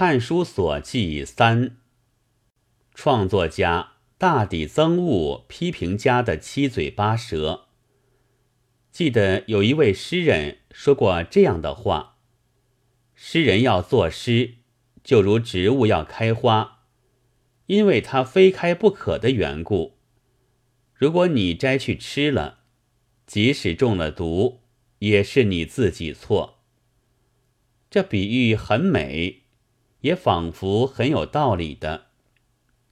汉书所记三，创作家大抵憎恶批评家的七嘴八舌。记得有一位诗人说过这样的话：诗人要作诗，就如植物要开花，因为它非开不可的缘故。如果你摘去吃了，即使中了毒，也是你自己错。这比喻很美，也仿佛很有道理的，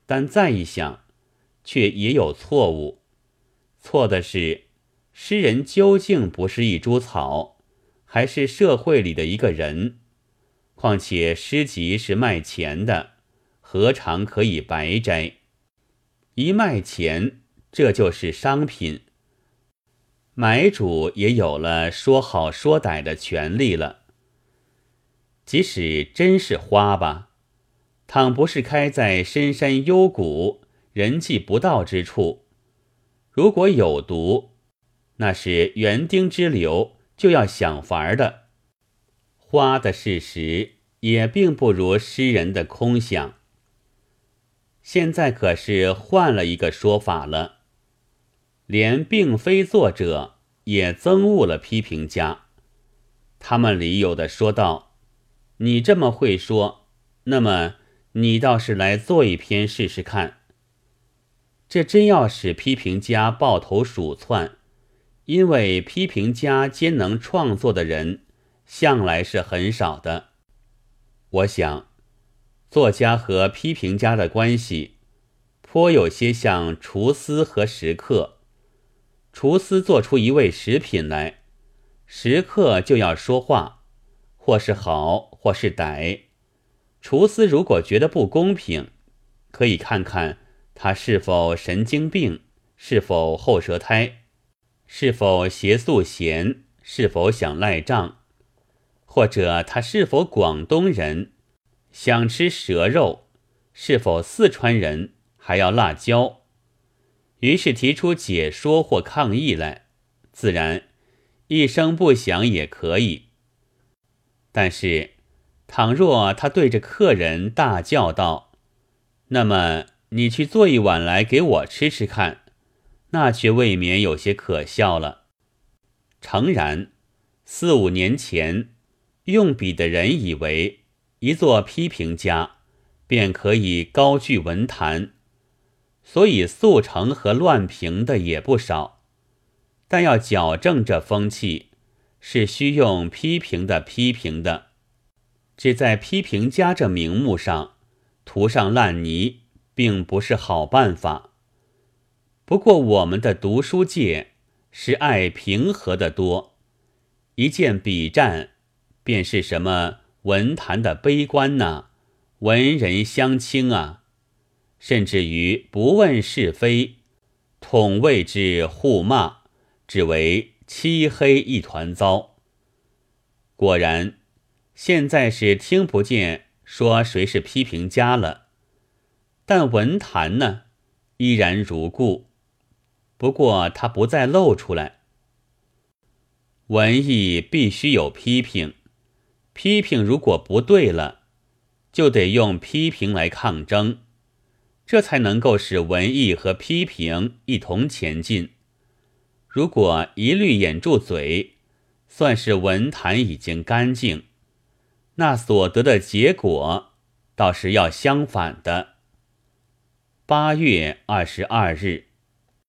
但再一想，却也有错误。错的是，诗人究竟不是一株草，还是社会里的一个人？况且诗集是卖钱的，何尝可以白摘？一卖钱，这就是商品。买主也有了说好说歹的权利了。即使真是花吧，倘不是开在深山幽谷、人迹不到之处，如果有毒，那是园丁之流就要想法的。花的事实也并不如诗人的空想。现在可是换了一个说法了。连并非作者也憎恶了批评家，他们里有的说道：“你这么会说，那么你倒是来做一篇试试看。”这真要使批评家抱头鼠窜，因为批评家兼能创作的人向来是很少的。我想，作家和批评家的关系颇有些像厨师和食客。厨师做出一味食品来，食客就要说话，或是好，或是歹。厨师如果觉得不公平，可以看看他是否神经病，是否后舌苔，是否邪素咸，是否想赖账，或者他是否广东人，想吃蛇肉，是否四川人，还要辣椒。于是提出解说或抗议来，自然一声不响也可以。但是，倘若他对着客人大叫道：“那么你去做一碗来给我吃吃看。”那却未免有些可笑了。诚然，四五年前，用笔的人以为一做批评家，便可以高居文坛。所以速成和乱评的也不少，但要矫正这风气，是需用批评的批评的，只在批评家这名目上涂上烂泥，并不是好办法。不过我们的读书界是爱平和的多，一见笔战，便是什么文坛的悲观呐，文人相轻啊。甚至于不问是非，统谓之互骂，只为漆黑一团糟。果然，现在是听不见说谁是批评家了，但文坛呢，依然如故。不过他不再露出来。文艺必须有批评，批评如果不对了，就得用批评来抗争。这才能够使文艺和批评一同前进。如果一律掩住嘴，算是文坛已经干净，那所得的结果倒是要相反的。八月二十二日。